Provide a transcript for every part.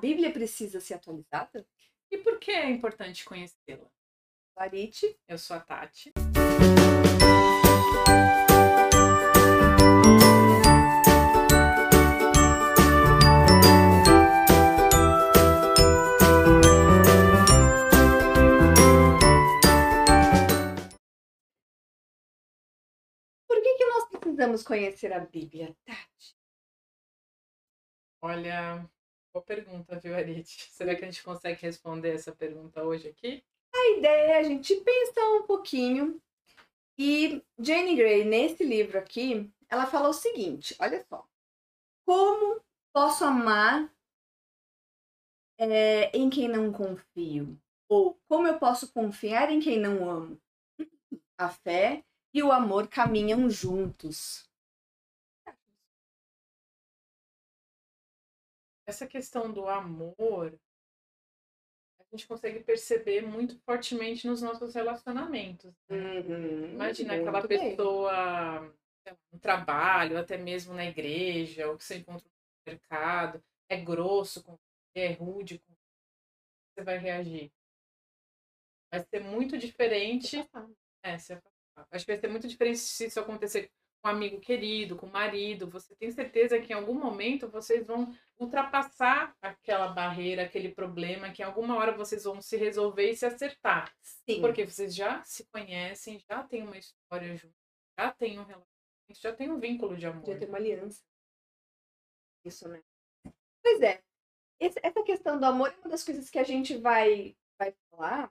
Bíblia precisa ser atualizada? E por que é importante conhecê-la? Larite. Eu sou a Tati. Por que, que nós precisamos conhecer a Bíblia, Tati? Olha, boa pergunta, viu, Arite? Será que a gente consegue responder essa pergunta hoje aqui? A ideia é a gente pensar um pouquinho. E Jane Grey, nesse livro aqui, ela fala o seguinte: olha só. Como posso amar é, em quem não confio? Ou como eu posso confiar em quem não amo? A fé e o amor caminham juntos. Essa questão do amor, a gente consegue perceber muito fortemente nos nossos relacionamentos. Uhum, Imagina aquela pessoa no trabalho, até mesmo na igreja, ou que você encontra no mercado, é grosso com você, é rude com você, você vai reagir. Vai ser muito diferente. É, se afastar. Acho que vai ser muito diferente se isso acontecer um amigo querido, com o marido. Você tem certeza que em algum momento vocês vão ultrapassar aquela barreira, aquele problema, que em alguma hora vocês vão se resolver e se acertar. Sim. Porque vocês já se conhecem, já tem uma história junto, já tem um relacionamento, já tem um vínculo de amor. Já tem uma aliança. Isso, né? Pois é. Essa questão do amor é uma das coisas que a gente vai, vai falar.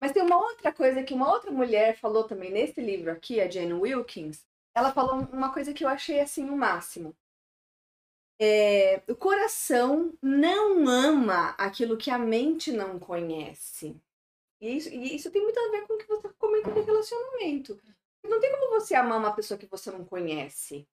Mas tem uma outra coisa que uma outra mulher falou também nesse livro aqui, a Jane Wilkins. Ela falou uma coisa que eu achei assim o máximo. É, o coração não ama aquilo que a mente não conhece. E isso, e isso tem muito a ver com o que você comenta de relacionamento. Não tem como você amar uma pessoa que você não conhece,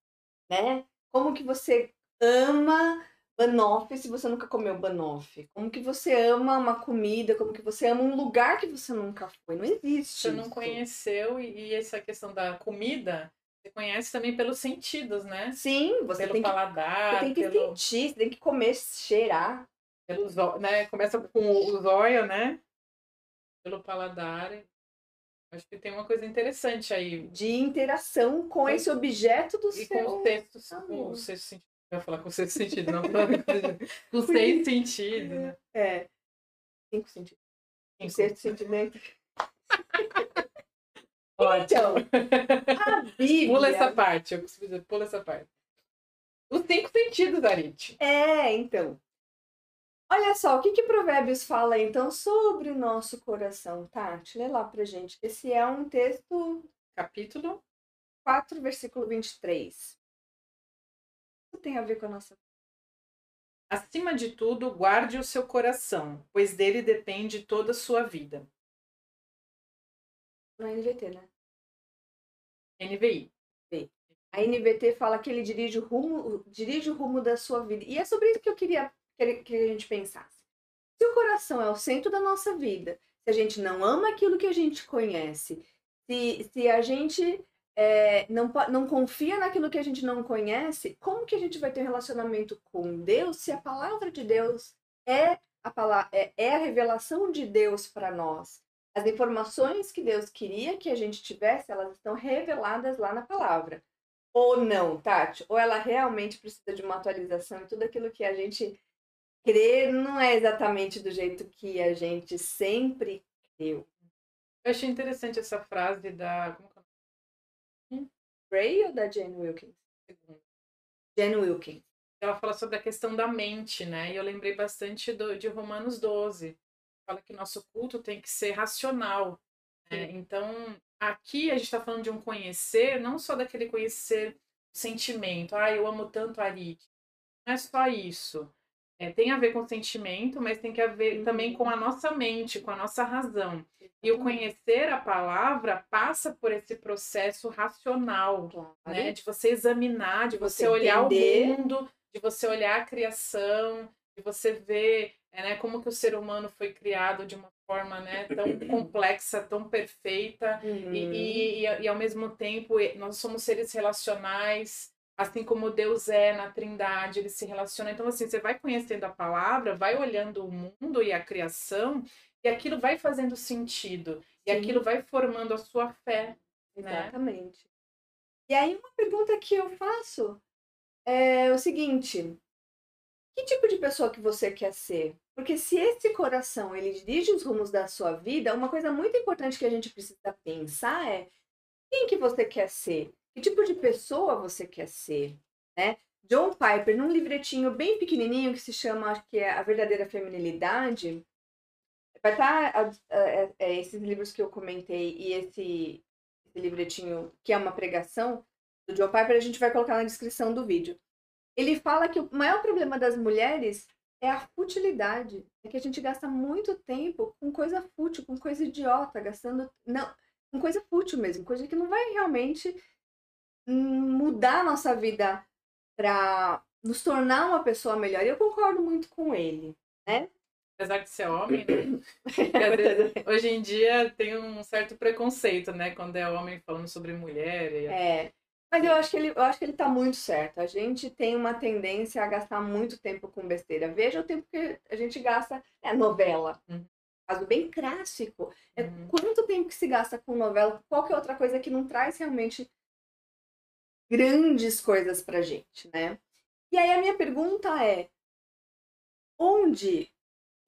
né? Como que você ama banoffee se você nunca comeu banoffee? Como que você ama uma comida? Como que você ama um lugar que você nunca foi? Não existe. Você não isso. conheceu, e, e essa questão da comida, você conhece também pelos sentidos, né? Sim, você pelo tem que, paladar, você tem que pelo, sentir, você tem que comer, cheirar. pelos né? Começa com os olhos, né? Pelo paladar. Acho que tem uma coisa interessante aí. De interação com Com- esse objeto do E seu... com o sexto, com o sexto sentido. Eu ia falar com o sexto sentido, não. com o seis sentido, né? É. Cinco sentidos. O Cinco. sexto sentimento. Ótimo. A Bíblia... Pula essa parte, eu costumo dizer, pula essa parte. Os cinco sentidos, Arite. É, então. Olha só, o que que Provérbios fala então sobre o nosso coração, Tati? Lê lá pra gente. Esse é um texto Capítulo 4, versículo 23. Isso tem a ver com a nossa. Acima de tudo, guarde o seu coração, pois dele depende toda a sua vida. Na NVT, né? NVI. A NVT fala que ele dirige o rumo, dirige o rumo da sua vida. E é sobre isso que eu queria que a gente pensasse. Se o coração é o centro da nossa vida, se a gente não ama aquilo que a gente conhece, se, se a gente é, não, não confia naquilo que a gente não conhece, como que a gente vai ter um relacionamento com Deus se a palavra de Deus é a, pala- é, é a revelação de Deus para nós? As informações que Deus queria que a gente tivesse, elas estão reveladas lá na palavra. Ou não, Tati? Ou ela realmente precisa de uma atualização e tudo aquilo que a gente crê não é exatamente do jeito que a gente sempre creu. Eu achei interessante essa frase da. Como que é Ray ou da Jane Wilkins? Jane Wilkins. Ela fala sobre a questão da mente, né? E eu lembrei bastante do, de Romanos 12. Fala que nosso culto tem que ser racional. né? Então, aqui a gente está falando de um conhecer, não só daquele conhecer sentimento. Ah, eu amo tanto a Arit. Não é só isso. É, tem a ver com sentimento, mas tem que haver Uhum. também com a nossa mente, com a nossa razão. E o conhecer a palavra passa por esse processo racional, Claro. né? De você examinar, de você, Você olhar entender. o mundo, de você olhar a criação, você ver é, né, como que o ser humano foi criado de uma forma né, tão complexa, tão perfeita, Uhum. e, e, e, ao mesmo tempo nós somos seres relacionais, assim como Deus é na Trindade, ele se relaciona. Então, assim, você vai conhecendo a palavra, vai olhando o mundo e a criação, e aquilo vai fazendo sentido. E Sim. aquilo vai formando a sua fé. Né? Exatamente. E aí, uma pergunta que eu faço é o seguinte: que tipo de pessoa que você quer ser? Porque se esse coração ele dirige os rumos da sua vida, uma coisa muito importante que a gente precisa pensar é quem que você quer ser? Que tipo de pessoa você quer ser? Né? John Piper, num livretinho bem pequenininho que se chama, que é A Verdadeira Feminilidade, vai estar é, é, esses livros que eu comentei e esse, esse livretinho que é uma pregação do John Piper, a gente vai colocar na descrição do vídeo. Ele fala que o maior problema das mulheres é a futilidade. É que a gente gasta muito tempo com coisa fútil, com coisa idiota, gastando. Não, com coisa fútil mesmo, coisa que não vai realmente mudar a nossa vida para nos tornar uma pessoa melhor. E eu concordo muito com ele, né? Apesar de ser homem, né? hoje em dia tem um certo preconceito, né? Quando é homem falando sobre mulher. E... É. Mas eu acho que ele, eu acho que ele tá muito certo. A gente tem uma tendência a gastar muito tempo com besteira. Veja o tempo que a gente gasta. É novela. Uhum. Caso bem clássico. É Uhum. quanto tempo que se gasta com novela? Qualquer outra coisa que não traz realmente grandes coisas pra gente, né? E aí a minha pergunta é: onde,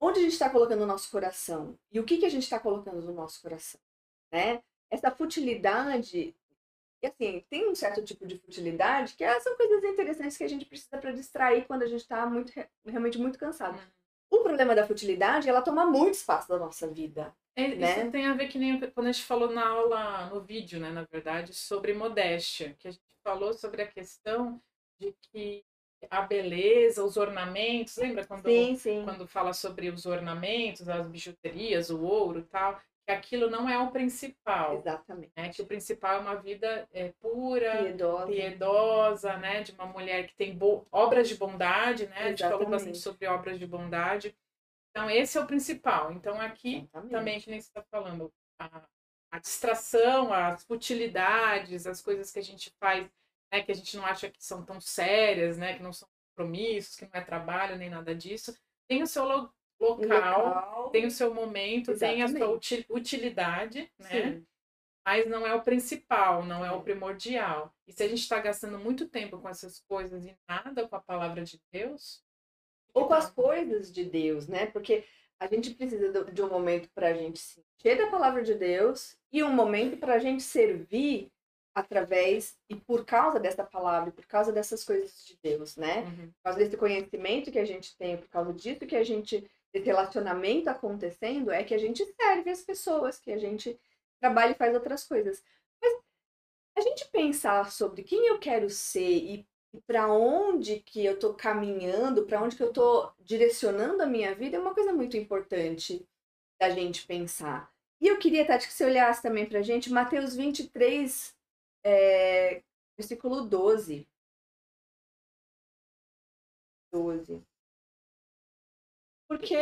onde a gente está colocando o nosso coração? E o que, que a gente está colocando no nosso coração? Né? Essa futilidade e assim, tem um certo tipo de futilidade que são coisas interessantes que a gente precisa para distrair quando a gente está muito, realmente muito cansado. Uhum. O problema da futilidade, ela toma muito espaço da nossa vida. É, né? Isso tem a ver que nem quando a gente falou na aula, no vídeo, né, na verdade, sobre modéstia, que a gente falou sobre a questão de que a beleza, os ornamentos, lembra quando, Sim, sim. quando fala sobre os ornamentos, as bijuterias, o ouro e tal, que aquilo não é o principal, Exatamente. né? Que o principal é uma vida é, pura, Piedosa. piedosa, né? De uma mulher que tem obras de bondade, né? A gente falou Exatamente. bastante sobre obras de bondade. Então, esse é o principal. Então, aqui Exatamente. também, que nem você está falando, a, a distração, as futilidades, as coisas que a gente faz, né? Que a gente não acha que são tão sérias, né? Que não são compromissos, que não é trabalho, nem nada disso. Tem o seu local, local. tem o seu momento, tem a sua Exatamente. uti- utilidade, né? Sim. mas não é o principal, não é o primordial. E se a gente está gastando muito tempo com essas coisas e nada com a palavra de Deus, Ou com as coisas de Deus, né? Porque a gente precisa de um momento para a gente se encher da palavra de Deus e um momento para a gente servir através e por causa dessa palavra, por causa dessas coisas de Deus, né? uhum, por causa desse conhecimento que a gente tem, por causa disso que a gente, relacionamento acontecendo, é que a gente serve as pessoas, que a gente trabalha e faz outras coisas. Mas a gente pensar sobre quem eu quero ser e, para onde que eu tô caminhando, para onde que eu tô direcionando a minha vida, é uma coisa muito importante da gente pensar. E eu queria, Tati, que você olhasse também pra gente, Mateus 23, é, versículo 12. 12. Porque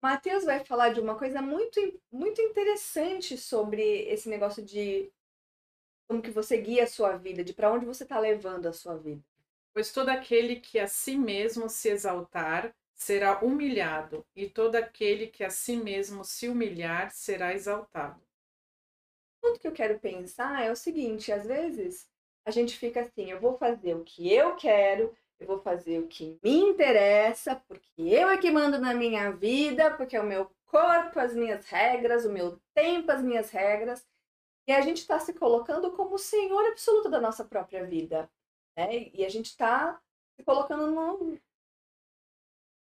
Mateus vai falar de uma coisa muito, muito interessante sobre esse negócio de como que você guia a sua vida, de para onde você está levando a sua vida. pois todo aquele que a si mesmo se exaltar será humilhado, e todo aquele que a si mesmo se humilhar será exaltado. O ponto que eu quero pensar é o seguinte, às vezes a gente fica assim, eu vou fazer o que eu quero, eu vou fazer o que me interessa, porque eu é que mando na minha vida, porque é o meu corpo, as minhas regras, o meu tempo, as minhas regras. E a gente está se colocando como o senhor absoluto da nossa própria vida. Né? E a gente está se colocando no,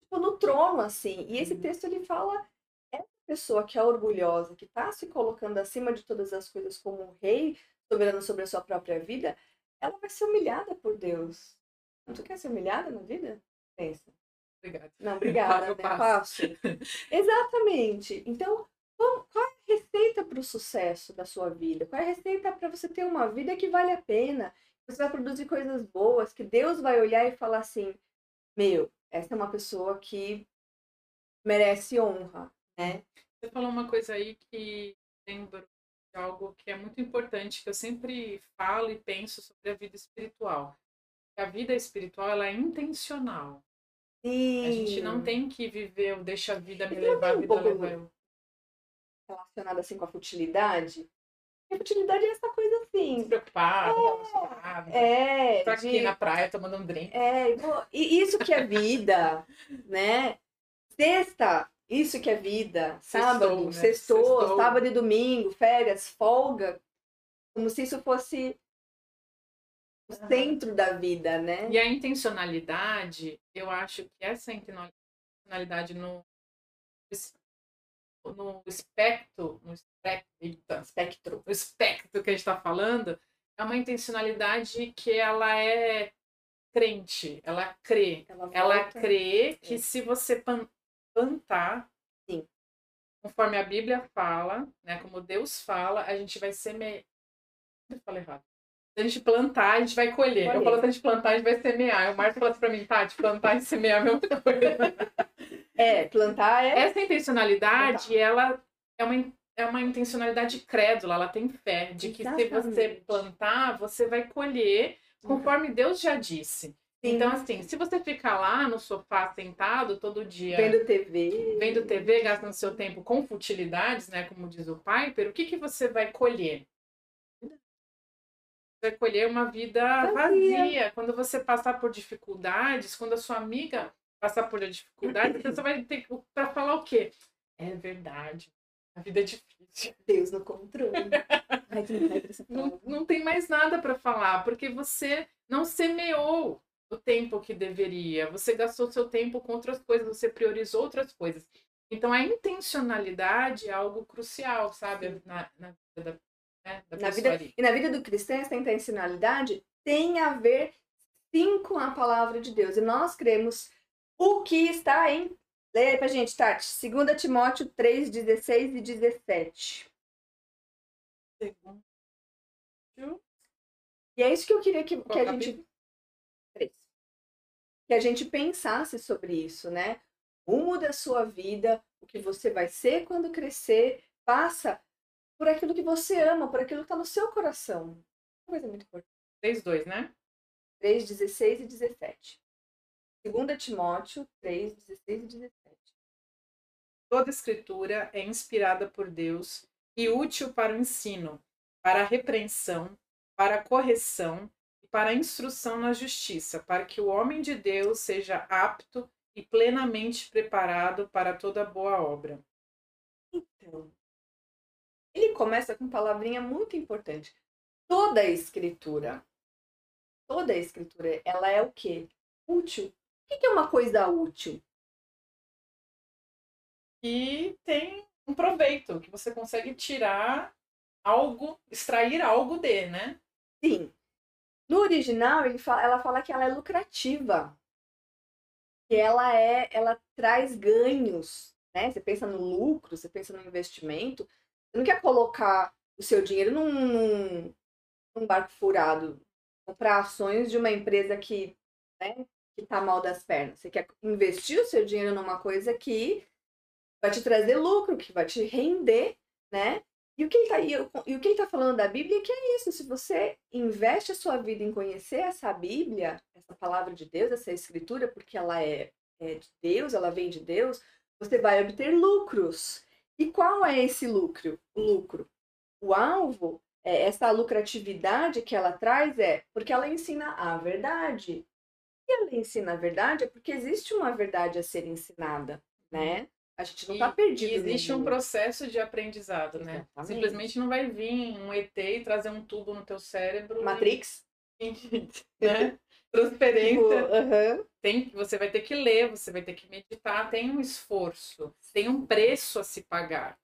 tipo, no trono, assim. E esse Uhum. texto ele fala essa pessoa que é orgulhosa, que está se colocando acima de todas as coisas como um rei soberano sobre a sua própria vida, ela vai ser humilhada por Deus. Tu quer ser humilhada na vida? Pensa. Obrigada. Não, obrigada, Eu né? passo. Passo. Exatamente. Então, qual, qual é a receita para o sucesso da sua vida? Qual é a receita para você ter uma vida que vale a pena? Você vai produzir coisas boas, que Deus vai olhar e falar assim: meu, essa é uma pessoa que merece honra, né? Você falou uma coisa aí que lembro de algo que é muito importante, que eu sempre falo e penso sobre a vida espiritual. A vida espiritual ela é intencional. Sim. A gente não tem que viver o deixa a vida me levar, a um vida pouco leva eu. relacionado assim com a futilidade. A futilidade é essa coisa assim. Despreocupado, relacionado. É, Tô aqui de- na praia tomando um drink. é, e isso que é vida, né? Sexta, isso que é vida. Sábado, né? sextou, Sextou. sábado e domingo, férias, folga. Como se isso fosse o centro da vida, né? E a intencionalidade, eu acho que essa intencionalidade no, no espectro, no espectro, Espectro. o espectro que a gente está falando, é uma intencionalidade que ela é crente, ela crê. Ela, Ela crê que É. se você plantar, Sim. conforme a Bíblia fala, né, como Deus fala, a gente vai semear. Eu falei errado. Se a gente plantar, a gente vai colher. Eu Colher. falo, se a gente plantar, a gente vai semear. O Marcos falou assim pra mim, Tati, plantar e semear é a mesma coisa. É, plantar é. Essa intencionalidade, ela é uma, é uma intencionalidade crédula, ela tem fé de que se você Exatamente. plantar, você vai colher conforme Deus já disse. Sim. Então, assim, se você ficar lá no sofá sentado todo dia Vendo TV. vendo TV, gastando seu tempo com futilidades, né, como diz o Piper, o que, que você vai colher? Você vai colher uma vida Vazia. vazia. Quando você passar por dificuldades, quando a sua amiga passar por dificuldades, você vai ter para falar o quê? É verdade. A vida é difícil. Deus no controle. Ai, que não não tem mais nada para falar, porque você não semeou o tempo que deveria. Você gastou seu tempo com outras coisas, você priorizou outras coisas. Então a intencionalidade é algo crucial, sabe? Na, na vida da, né, da Na vida- ali. E na vida do cristão, essa intencionalidade tem a ver sim com a palavra de Deus. E nós cremos o que está em. Leia aí pra gente, Tati. 2 Timóteo 3, 16 e 17. E é isso que eu queria que, que a gente. Que a gente pensasse sobre isso, né? O rumo da sua vida, o que você vai ser quando crescer, passa por aquilo que você ama, por aquilo que está no seu coração. Uma coisa muito importante. 3, 2, né? 3, 16 e 17. 2 Timóteo 3, 16 e 17. Toda escritura é inspirada por Deus e útil para o ensino, para a repreensão, para a correção e para a instrução na justiça, para que o homem de Deus seja apto e plenamente preparado para toda boa obra. Então, ele começa com uma palavrinha muito importante. Toda a escritura, toda a escritura, ela é o quê? Útil. O que que é uma coisa útil? E tem um proveito, que você consegue tirar algo, extrair algo de, né? Sim. No original, fala- ela fala que ela é lucrativa. Que ela é, ela traz ganhos, né? Você pensa no lucro, você pensa no investimento. Não quer colocar o seu dinheiro num, num, num barco furado, comprar ações de uma empresa que, né, que tá mal das pernas. Você quer investir o seu dinheiro numa coisa que vai te trazer lucro, que vai te render, né? E o que ele tá, e o que ele tá falando da Bíblia é que é isso. Se você investe a sua vida em conhecer essa Bíblia, essa palavra de Deus, essa escritura, porque ela é, é de Deus, ela vem de Deus, você vai obter lucros. E qual é esse lucro? O lucro. O alvo, é, essa lucratividade que ela traz é porque ela ensina a verdade. E ela ensina a verdade é porque existe uma verdade a ser ensinada, né? A gente não E- está perdido. E existe um processo de aprendizado, né? Exatamente. Simplesmente não vai vir um ET e trazer um tubo no teu cérebro. e- Matrix. né? Transferência. Tipo, aham. Tem, você vai ter que ler, você vai ter que meditar, tem um esforço, tem um preço a se pagar.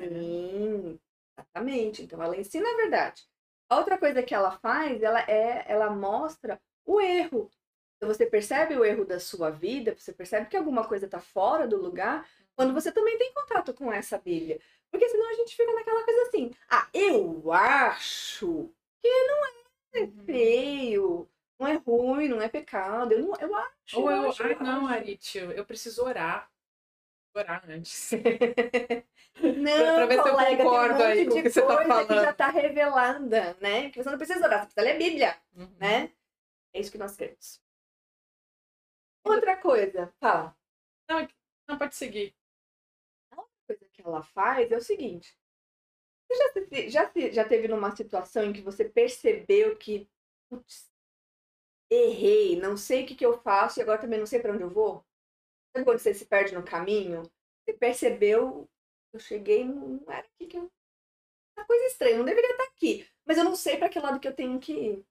Sim, exatamente. Então ela ensina a verdade. A outra coisa que ela faz, ela é, ela mostra o erro. Então você percebe o erro da sua vida, você percebe que alguma coisa está fora do lugar, quando você também tem contato com essa Bíblia. Porque senão a gente fica naquela coisa assim, ah, eu acho que não é feio, não é ruim, não é pecado, eu, não, eu acho. Ou eu, acho, ai não, acho." Aritio, eu preciso orar. Orar antes. Não, pra ver se eu colega, tem um concordo monte aí com o que você tá coisa que falando. já está revelada, né? Que você não precisa orar, você precisa ler a Bíblia, Uhum. né? É isso que nós queremos. Outra coisa, fala. Não, não pode seguir. A outra coisa que ela faz é o seguinte. Você já, já, já teve numa situação em que você percebeu que putz, errei, não sei o que, que eu faço e agora também não sei para onde eu vou? Sabe quando você se perde no caminho? Você percebeu, eu cheguei, não era aqui que eu. Uma coisa estranha, não deveria estar aqui. Mas eu não sei para que lado que eu tenho que ir.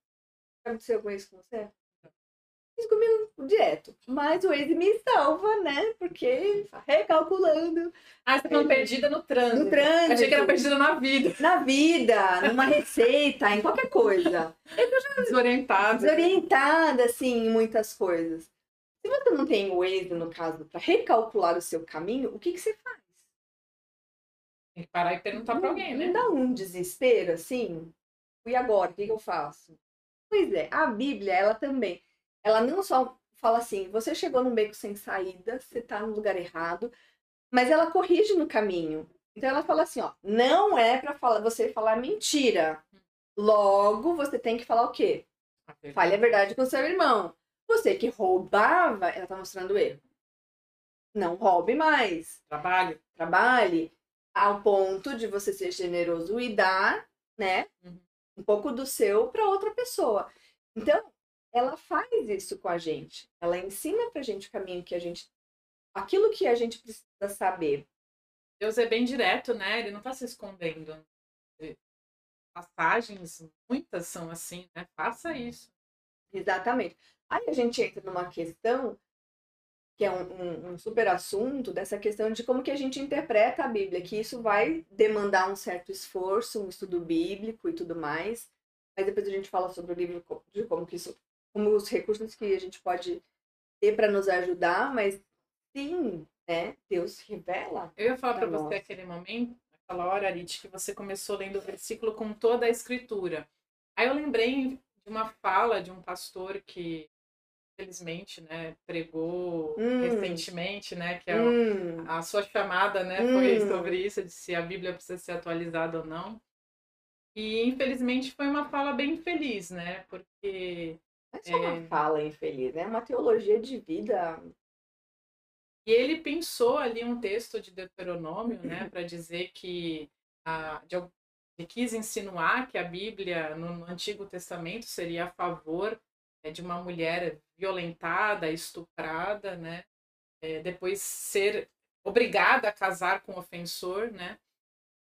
Aconteceu alguma isso com você? Isso comigo direto. Mas o Waze me salva, né? Porque recalculando. Ah, você tá perdida no trânsito. No trânsito. Achei que era perdida na vida. Na vida, numa receita, em qualquer coisa. Desorientada. Desorientada, assim, em muitas coisas. Se você não tem o Waze, no caso, para recalcular o seu caminho, o que, que você faz? Tem que parar e perguntar para alguém, né? Não dá um desespero, assim? E agora, o que, que eu faço? Pois é, a Bíblia, ela também, ela não só fala assim, você chegou num beco sem saída, você tá no lugar errado, mas ela corrige no caminho. Então ela fala assim, ó, não é para falar, você falar mentira. Logo, você tem que falar o quê? Fale a verdade com seu irmão. Você que roubava, ela tá mostrando erro. Não roube mais. Trabalhe. Trabalhe ao ponto de você ser generoso e dar, né? Uhum. Um pouco do seu para outra pessoa. Então, ela faz isso com a gente. Ela ensina pra gente o caminho que a gente. aquilo que a gente precisa saber. Deus é bem direto, né? Ele não tá se escondendo. Passagens, muitas são assim, né? Faça isso. Exatamente. Aí a gente entra numa questão que é um, um, um, super assunto dessa questão de como que a gente interpreta a Bíblia, que isso vai demandar um certo esforço, um estudo bíblico e tudo mais. Mas depois a gente fala sobre o livro de como que isso, como os recursos que a gente pode ter para nos ajudar, mas sim, né? Deus revela. Eu ia falar para você aquele momento, aquela hora, Arit, que você começou lendo o versículo com toda a escritura. Aí eu lembrei de uma fala de um pastor que infelizmente, né, pregou hum. recentemente, né, que a, hum. a sua chamada, né, hum. foi sobre isso, de se a Bíblia precisa ser atualizada ou não. E infelizmente foi uma fala bem infeliz, né, porque não é só uma é... fala infeliz, é uma teologia de vida. E ele pensou ali um texto de Deuteronômio, né, para dizer que a, de, ele quis insinuar que a Bíblia no Antigo Testamento seria a favor é, de uma mulher violentada, estuprada, né? É, depois ser obrigada a casar com o ofensor, né?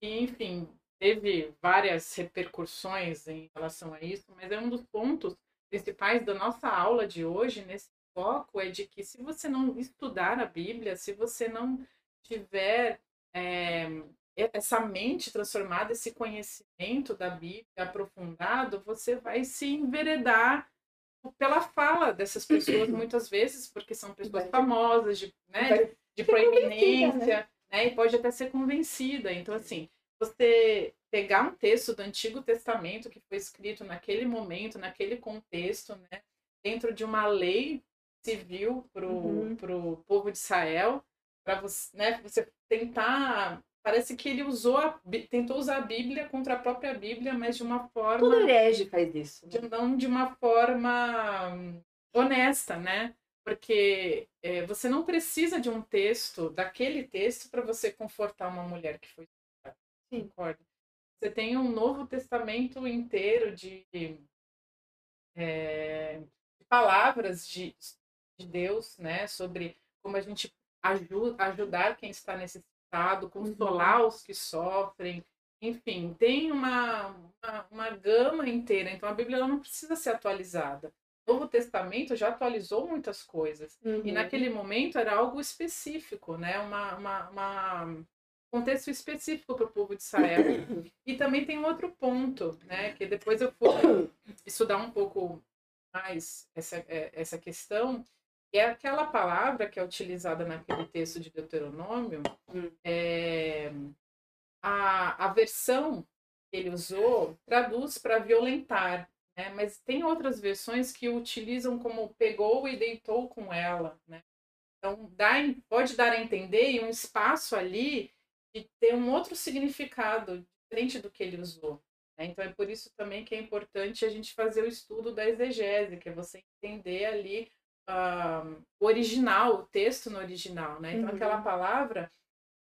E, enfim, teve várias repercussões em relação a isso, mas é um dos pontos principais da nossa aula de hoje, nesse foco, é de que se você não estudar a Bíblia, se você não tiver é, essa mente transformada, esse conhecimento da Bíblia aprofundado, você vai se enveredar pela fala dessas pessoas, muitas vezes, porque são pessoas famosas, de, né, de, de proeminência, né? né? E pode até ser convencida. Então, assim, você pegar um texto do Antigo Testamento que foi escrito naquele momento, naquele contexto, né? Dentro de uma lei civil para o uhum. povo de Israel, para você, né, você tentar Parece que ele usou a, tentou usar a Bíblia contra a própria Bíblia, mas de uma forma. Todo herege faz isso. De, não de uma forma hum, honesta, né? Porque é, você não precisa de um texto, daquele texto, para você confortar uma mulher que foi. Sim. Concorda? Você tem um Novo Testamento inteiro de, é, de palavras de, de Deus, né? Sobre como a gente ajuda, ajudar quem está necessitado consolar uhum. os que sofrem, enfim, tem uma, uma, uma, gama inteira. Então a Bíblia não precisa ser atualizada. O Novo Testamento já atualizou muitas coisas. Uhum. E naquele momento era algo específico, né? Uma, uma, uma contexto específico para o povo de Israel. e também tem um outro ponto, né? Que depois eu fui estudar um pouco mais essa, é, essa questão é aquela palavra que é utilizada naquele texto de Deuteronômio, hum. é, a, a versão que ele usou traduz para violentar, né? mas tem outras versões que utilizam como pegou e deitou com ela. Né? Então, dá, pode dar a entender e um espaço ali de ter um outro significado diferente do que ele usou. Né? Então é por isso também que é importante a gente fazer o estudo da exegese, que é você entender ali uh, o original, o texto no original, né? Então uhum. aquela palavra,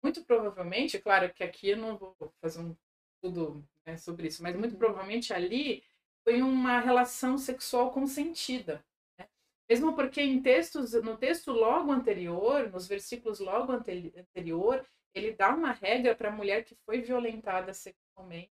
muito provavelmente, claro que aqui eu não vou fazer um estudo né, sobre isso, mas muito uhum. provavelmente ali foi uma relação sexual consentida. Né? Mesmo porque em textos, no texto logo anterior, nos versículos logo anterior, ele dá uma regra para a mulher que foi violentada sexualmente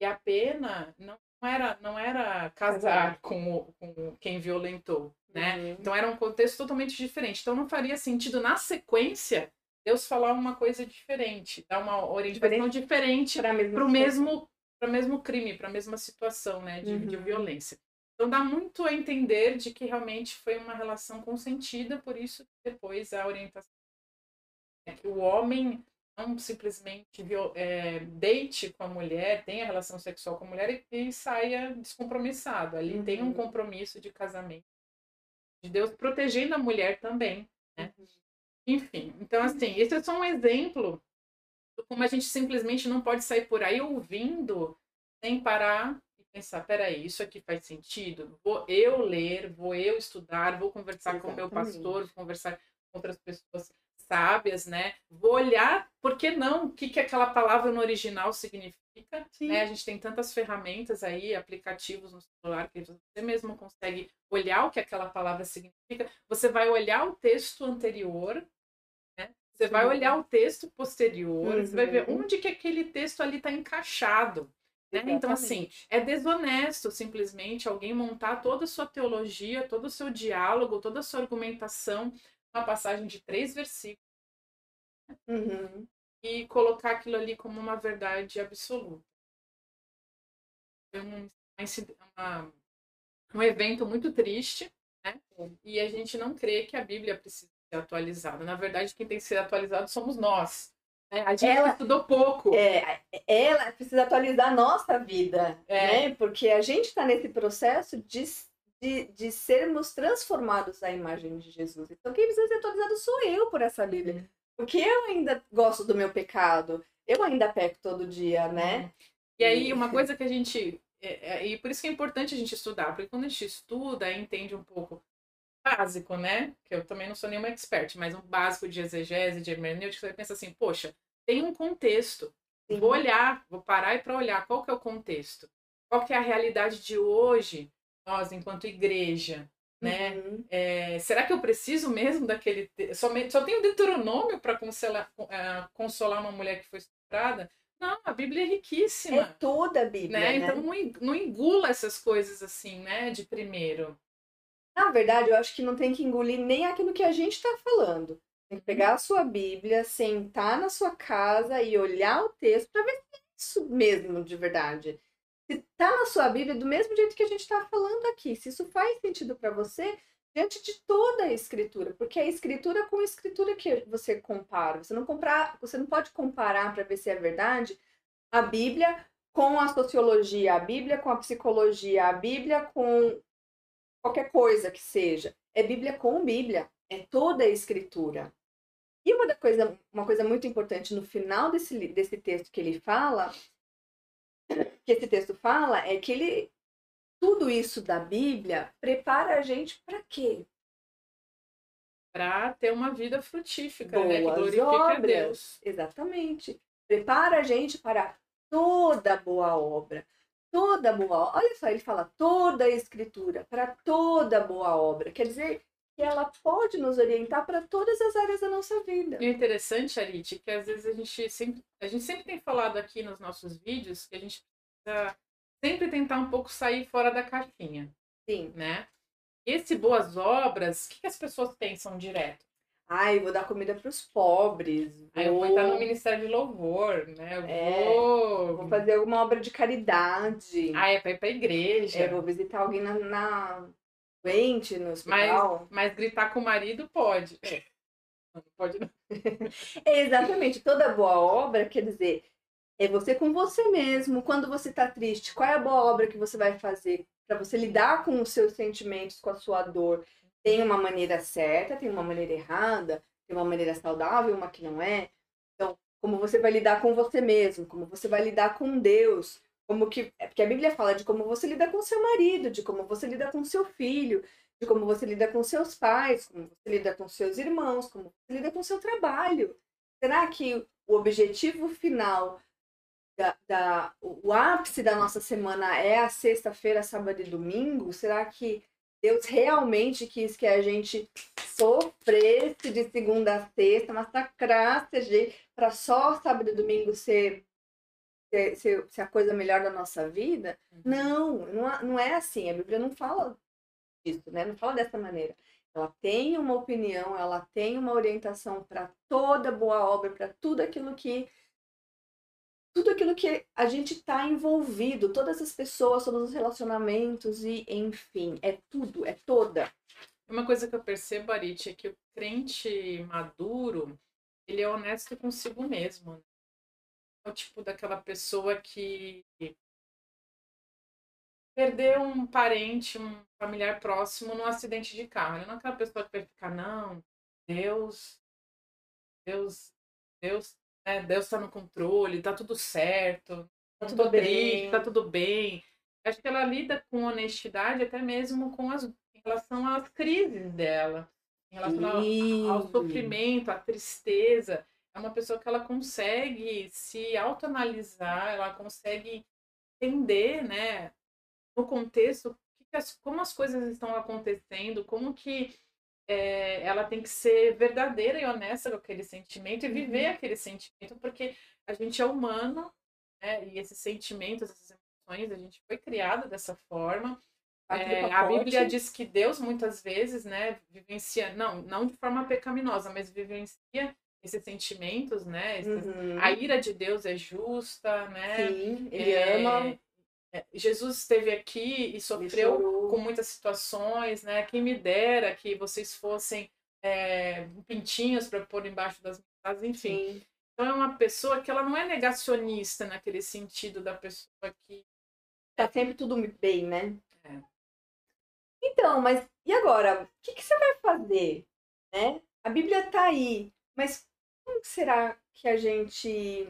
e a pena não era, não era casar com, com quem violentou, né? Uhum. Então era um contexto totalmente diferente. Então não faria sentido, na sequência, Deus falar uma coisa diferente, dar uma orientação diferente para o mesmo, para mesmo crime, para a mesma situação né, de, uhum. de violência. Então dá muito a entender de que realmente foi uma relação consentida, por isso depois a orientação que o homem não simplesmente é, deite com a mulher, tenha relação sexual com a mulher e, e saia descompromissado. Ali uhum. tem um uhum. compromisso de casamento. De Deus protegendo a mulher também, né? Uhum. Enfim, então assim, esse é só um exemplo de como a gente simplesmente não pode sair por aí ouvindo sem parar e pensar, peraí, isso aqui faz sentido? Vou eu ler, vou eu estudar, vou conversar Exatamente. com o meu pastor, vou conversar com outras pessoas sábias, né? Vou olhar, por que não? O que, que aquela palavra no original significa? Né? A gente tem tantas ferramentas aí, aplicativos no celular, que você mesmo consegue olhar o que aquela palavra significa. Você vai olhar o texto anterior, né? Você vai olhar o texto posterior, uhum. você vai ver onde que aquele texto ali está encaixado. Né? Então, assim, é desonesto simplesmente alguém montar toda a sua teologia, todo o seu diálogo, toda a sua argumentação uma passagem de três versículos uhum. e colocar aquilo ali como uma verdade absoluta. Foi um, uma, um evento muito triste, né? E a gente não crê que a Bíblia precisa ser atualizada. Na verdade, quem tem que ser atualizado somos nós. Né? A gente ela, estudou pouco. É, ela precisa atualizar a nossa vida, é. né? Porque a gente está nesse processo de de, de sermos transformados à imagem de Jesus. Então, quem precisa ser atualizado sou eu por essa Bíblia. Uhum. Porque eu ainda gosto do meu pecado. Eu ainda peco todo dia, né? Uhum. E aí, uma coisa que a gente. É, é, e por isso que é importante a gente estudar, porque quando a gente estuda, entende um pouco básico, né? Que eu também não sou nenhuma expert, mas um básico de exegese, de hermenêutica, você pensa assim, poxa, tem um contexto. Sim. Vou olhar, vou parar e para olhar qual que é o contexto. Qual que é a realidade de hoje nós, enquanto igreja, né? Uhum. É, será que eu preciso mesmo daquele. Somente, só tem o Deuteronômio para consolar, uh, consolar uma mulher que foi estuprada? Não, a Bíblia é riquíssima. É toda a Bíblia. Né? né? Então não, não engula essas coisas assim, né? De primeiro. Na verdade, eu acho que não tem que engolir nem aquilo que a gente está falando. Tem que pegar a sua Bíblia, sentar na sua casa e olhar o texto para ver se é isso mesmo de verdade se está na sua Bíblia do mesmo jeito que a gente está falando aqui, se isso faz sentido para você diante de toda a escritura, porque é a escritura com a escritura que você compara. Você não comprar, você não pode comparar para ver se é verdade a Bíblia com a sociologia, a Bíblia com a psicologia, a Bíblia com qualquer coisa que seja. É Bíblia com Bíblia, é toda a escritura. E uma, coisa, uma coisa muito importante no final desse, desse texto que ele fala que esse texto fala é que ele tudo isso da Bíblia prepara a gente para quê? Para ter uma vida frutífica, Boas né? Que glorifica obras. a Deus. Exatamente. Prepara a gente para toda boa obra. Toda boa obra. Olha só, ele fala toda a escritura, para toda boa obra. Quer dizer que ela pode nos orientar para todas as áreas da nossa vida. E interessante, Arit, é que às vezes a gente sempre, a gente sempre tem falado aqui nos nossos vídeos que a gente sempre tentar um pouco sair fora da caixinha. Sim. Né? Esse boas obras, o que, que as pessoas pensam direto? Ai, vou dar comida para os pobres. Vou... Aí eu vou entrar no Ministério de Louvor, né? Eu é, vou... vou fazer alguma obra de caridade. Ah, é para ir para a igreja. É, vou visitar alguém na, na... doente no hospital. Mas, mas gritar com o marido pode. É. Não pode não. Exatamente. Toda boa obra, quer dizer, é você com você mesmo. Quando você está triste, qual é a boa obra que você vai fazer para você lidar com os seus sentimentos, com a sua dor? Tem uma maneira certa, tem uma maneira errada, tem uma maneira saudável, uma que não é. Então, como você vai lidar com você mesmo, como você vai lidar com Deus, Como que. É porque a Bíblia fala de como você lida com seu marido, de como você lida com seu filho, de como você lida com seus pais, como você lida com seus irmãos, como você lida com seu trabalho. Será que o objetivo final, da, da, o ápice da nossa semana é a sexta-feira, sábado e domingo? Será que Deus realmente quis que a gente sofresse de segunda a sexta, massacrasse para só sábado e domingo ser, ser, ser, ser, a coisa melhor da nossa vida? Uhum. Não, não, não é assim. A Bíblia não fala disso, né? Não fala dessa maneira. Ela tem uma opinião, ela tem uma orientação para toda boa obra, para tudo aquilo que tudo aquilo que a gente está envolvido, todas as pessoas, todos os relacionamentos e enfim, é tudo, é toda. Uma coisa que eu percebo, Arit, é que o crente maduro, ele é honesto consigo mesmo. Né? É o tipo daquela pessoa que perdeu um parente, um familiar próximo num acidente de carro. Ele não é aquela pessoa que vai ficar, não, Deus, Deus, Deus, né, Deus está no controle, tá tudo certo, tá tudo bem, triste, tá tudo bem. Acho que ela lida com honestidade até mesmo com as, em relação às crises dela, em relação ao, ao sofrimento, à tristeza. É uma pessoa que ela consegue se autoanalisar, ela consegue entender, né, no contexto, como as coisas estão acontecendo, como que é, ela tem que ser verdadeira e honesta com aquele sentimento e viver uhum. aquele sentimento, porque a gente é humano, né? E esses sentimentos, essas emoções, a gente foi criado dessa forma. É, a Bíblia diz que Deus muitas vezes, né, vivencia, não, não de forma pecaminosa, mas vivencia esses sentimentos, né? Esses, uhum. A ira de Deus é justa, né? Sim, ele é, ama. É, Jesus esteve aqui e sofreu com muitas situações, né? Quem me dera que vocês fossem é, pintinhos para pôr embaixo das minhas enfim. Sim. Então é uma pessoa que ela não é negacionista naquele sentido da pessoa que tá sempre tudo bem, né? É. Então, mas e agora? O que, que você vai fazer? Né? A Bíblia tá aí, mas como será que a gente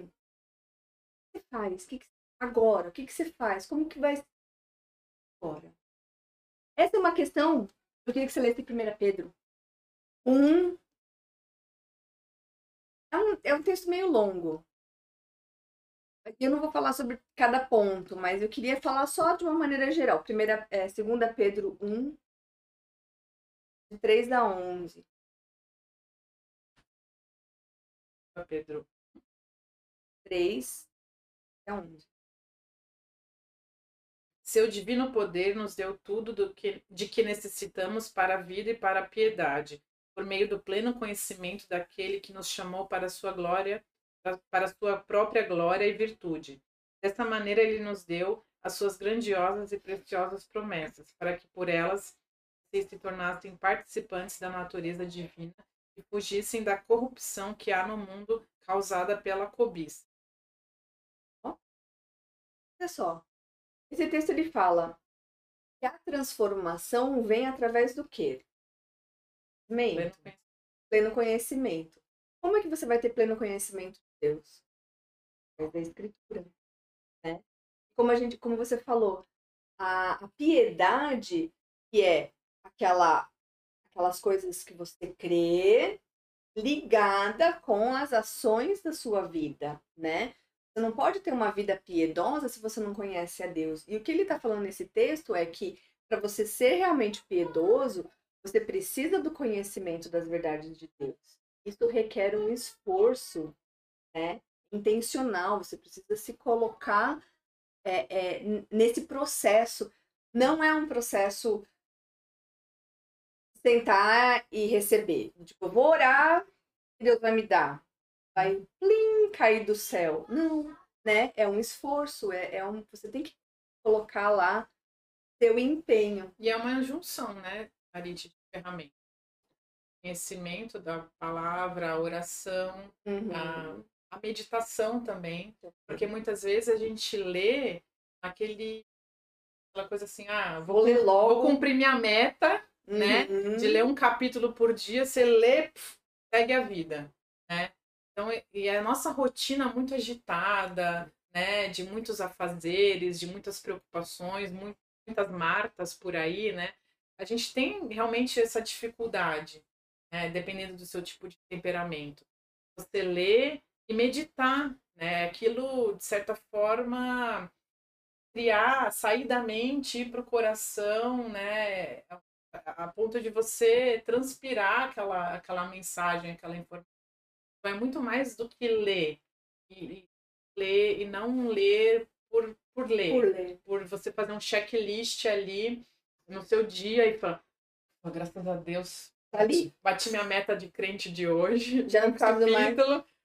faz? O que, que agora? O que, que você faz? Como que vai agora? Essa é uma questão. Eu queria que você lesse 1 Pedro. Um. É um, é um texto meio longo. Eu não vou falar sobre cada ponto, mas eu queria falar só de uma maneira geral. Primeira, é, 2 Pedro 1, de 3 a 11. Pedro 3 a 11. Seu divino poder nos deu tudo do que, de que necessitamos para a vida e para a piedade, por meio do pleno conhecimento daquele que nos chamou para a sua glória, para sua própria glória e virtude. Dessa maneira ele nos deu as suas grandiosas e preciosas promessas, para que por elas vocês se tornassem participantes da natureza divina e fugissem da corrupção que há no mundo causada pela cobiça. Olha só, esse texto ele fala que a transformação vem através do quê? Pleno, pleno conhecimento. Como é que você vai ter pleno conhecimento de Deus? Através da escritura, né? Como a gente, como você falou, a, a piedade que é aquela aquelas coisas que você crê ligada com as ações da sua vida, né? Você não pode ter uma vida piedosa se você não conhece a Deus. E o que ele está falando nesse texto é que para você ser realmente piedoso, você precisa do conhecimento das verdades de Deus. Isso requer um esforço né, intencional. Você precisa se colocar é, é, nesse processo. Não é um processo sentar e receber. Tipo, vou orar e Deus vai me dar vai plim, cair do céu. Não, né? É um esforço, é, é um, você tem que colocar lá seu empenho. E é uma junção, né, Arite, de ferramentas. Conhecimento da palavra, a oração, uhum. a, a meditação também. Porque muitas vezes a gente lê aquele aquela coisa assim, ah, vou, ler logo. vou cumprir minha meta, né? uhum. né? De ler um capítulo por dia, você lê, pff, segue a vida, né? Então, e a nossa rotina muito agitada, né, de muitos afazeres, de muitas preocupações, muitas martas por aí, né? A gente tem realmente essa dificuldade, né, dependendo do seu tipo de temperamento. Você ler e meditar, né? Aquilo, de certa forma, criar, sair da mente, ir para o coração, né? A, a, ponto de você transpirar aquela, aquela mensagem, aquela informação. Então, é muito mais do que ler. E, ler e não ler por, por ler. Por ler. Por você fazer um checklist ali no seu dia e falar, oh, graças a Deus, tá ali. bati minha meta de crente de hoje. Já não preciso mais.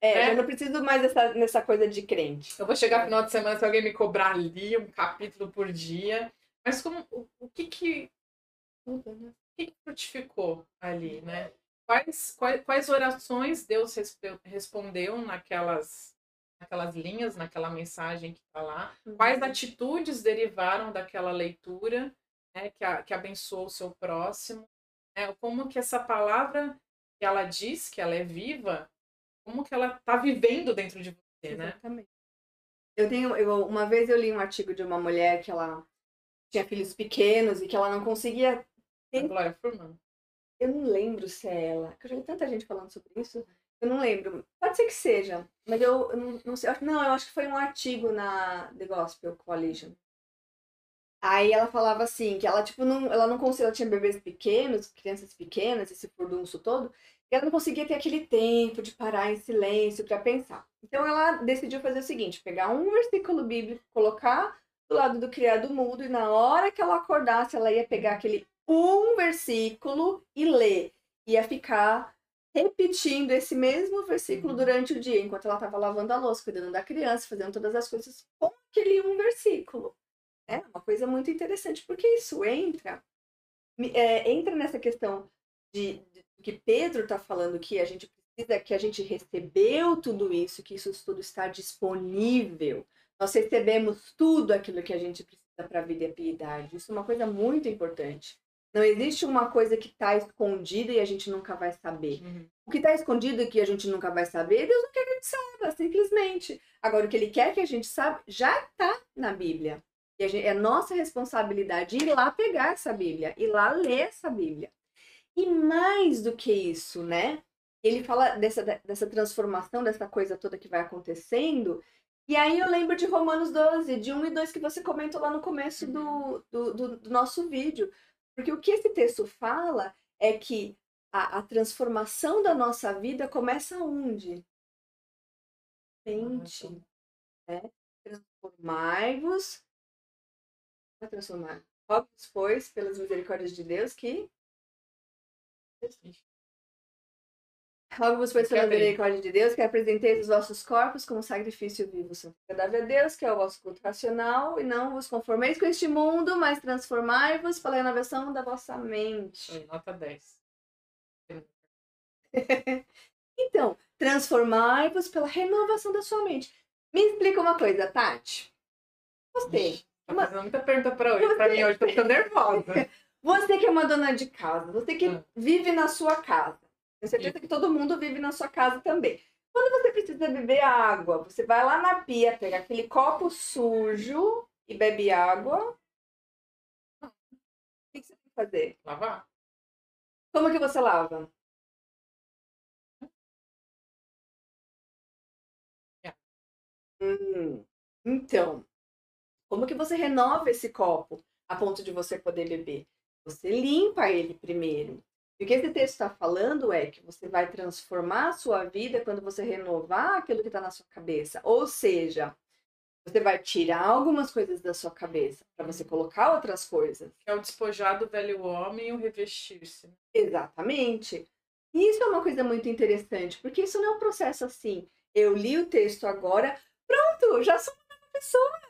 É, é, eu não preciso mais dessa, nessa coisa de crente. Eu vou chegar no final de semana se alguém me cobrar ali um capítulo por dia. Mas como o, o que que o que, que frutificou ali, né? Quais, quais, quais orações Deus respondeu naquelas naquelas linhas, naquela mensagem que está lá? Uhum. Quais atitudes derivaram daquela leitura, né, que, a, que abençoou o seu próximo? Né? Como que essa palavra que ela diz que ela é viva, como que ela está vivendo dentro de você, né? Exatamente. Eu tenho, eu, uma vez eu li um artigo de uma mulher que ela tinha filhos pequenos e que ela não conseguia. Glória Furman. Eu não lembro se é ela. Eu já vi tanta gente falando sobre isso. Eu não lembro. Pode ser que seja, mas eu, não, não, sei. Não, eu acho que foi um artigo na The Gospel Coalition. Aí ela falava assim, que ela, tipo, não, ela não conseguia, ela tinha bebês pequenos, crianças pequenas, esse furdunço todo, e ela não conseguia ter aquele tempo de parar em silêncio para pensar. Então ela decidiu fazer o seguinte, pegar um versículo bíblico, colocar do lado do criado mudo, e na hora que ela acordasse, ela ia pegar aquele um versículo e ler. Ia ficar repetindo esse mesmo versículo uhum. durante o dia, enquanto ela estava lavando a louça, cuidando da criança, fazendo todas as coisas com aquele um versículo. É uma coisa muito interessante, porque isso entra, é, entra nessa questão de, de que Pedro está falando que a gente precisa, que a gente recebeu tudo isso, que isso tudo está disponível. Nós recebemos tudo aquilo que a gente precisa para a vida e a piedade. Isso é uma coisa muito importante. Não existe uma coisa que está escondida e a gente nunca vai saber. Uhum. O que está escondido e que a gente nunca vai saber, Deus não quer que a gente saiba, simplesmente. Agora, o que Ele quer que a gente saiba já está na Bíblia. E gente, é nossa responsabilidade ir lá pegar essa Bíblia, ir lá ler essa Bíblia. E mais do que isso, né? Ele fala dessa, dessa transformação, dessa coisa toda que vai acontecendo. E aí eu lembro de Romanos 12, de 1 e 2 que você comentou lá no começo do, do, do, do nosso vídeo porque o que esse texto fala é que a, a transformação da nossa vida começa onde? Mente. Né? Transformai-vos. Transformar. Rogue-vos, pois, pelas misericórdias de Deus, que Rogo-vos, pois, pela misericórdia de Deus, que apresenteis os vossos corpos como sacrifício vivo, santo agradável a Deus, que é o vosso culto racional, e não vos conformeis com este mundo, mas transformai-vos pela renovação da vossa mente. Nota 10. então, transformai-vos pela renovação da sua mente. Me explica uma coisa, Tati. Você. Tá fazendo muita pergunta pra, hoje, você... pra mim hoje, tô ficando nervosa. Você que é uma dona de casa, você que ah. vive na sua casa tenho certeza que todo mundo vive na sua casa também. Quando você precisa beber água, você vai lá na pia, pega aquele copo sujo e bebe água. O que você tem que fazer? Lavar. Como que você lava? Hum, então, como que você renova esse copo a ponto de você poder beber? Você limpa ele primeiro. E o que esse texto está falando é que você vai transformar a sua vida quando você renovar aquilo que está na sua cabeça. Ou seja, você vai tirar algumas coisas da sua cabeça para você colocar outras coisas. É o despojar do velho homem e o revestir-se. Exatamente. E isso é uma coisa muito interessante, porque isso não é um processo assim. Eu li o texto agora, pronto, já sou uma nova pessoa.